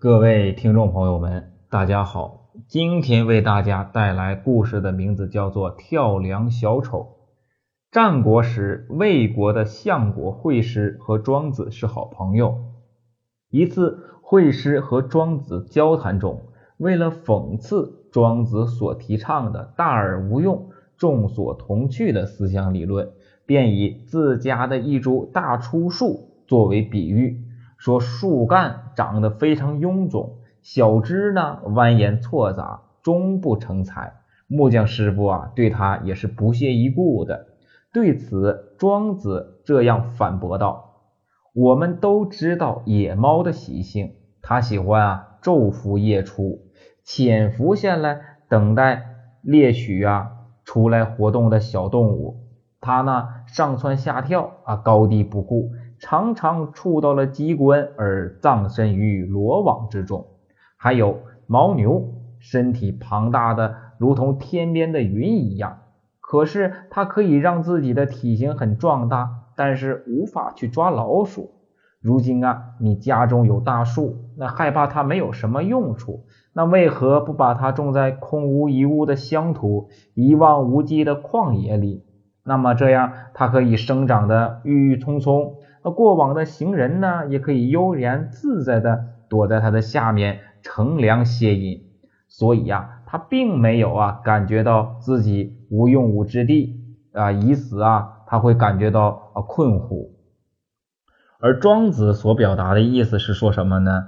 各位听众朋友们，大家好！今天为大家带来故事的名字叫做《跳梁小丑》。战国时，魏国的相国惠施和庄子是好朋友。一次，惠施和庄子交谈中，为了讽刺庄子所提倡的大而无用、众所同去的思想理论，便以自家的一株大椿树作为比喻。说树干长得非常臃肿，小枝呢蜿蜒错杂，终不成材。木匠师傅啊，对他也是不屑一顾的。对此，庄子这样反驳道：“我们都知道野猫的习性，它喜欢啊昼伏夜出，潜伏下来等待猎取啊出来活动的小动物。它呢上蹿下跳啊，高低不顾。”常常触到了机关而葬身于罗网之中。还有牦牛，身体庞大的如同天边的云一样，可是它可以让自己的体型很壮大，但是无法去抓老鼠。如今啊，你家中有大树，那害怕它没有什么用处，那为何不把它种在空无一物的乡土、一望无际的旷野里？那么这样，它可以生长的郁郁葱葱。那过往的行人呢，也可以悠然自在的躲在它的下面乘凉歇饮，所以呀，他并没有啊感觉到自己无用武之地啊，以此啊他会感觉到啊困惑。而庄子所表达的意思是说什么呢？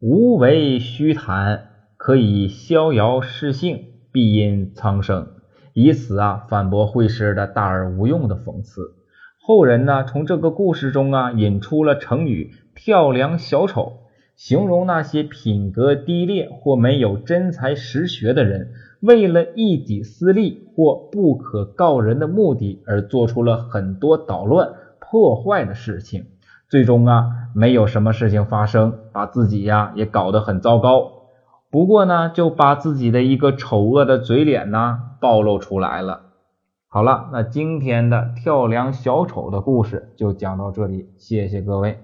无为虚谈，可以逍遥适性，必因苍生，以此啊反驳惠施的大而无用的讽刺。后人呢，从这个故事中啊，引出了成语“跳梁小丑”，形容那些品格低劣或没有真才实学的人，为了一己私利或不可告人的目的而做出了很多捣乱破坏的事情，最终啊，没有什么事情发生，把自己呀也搞得很糟糕。不过呢，就把自己的一个丑恶的嘴脸呢暴露出来了。好了，那今天的跳梁小丑的故事就讲到这里，谢谢各位。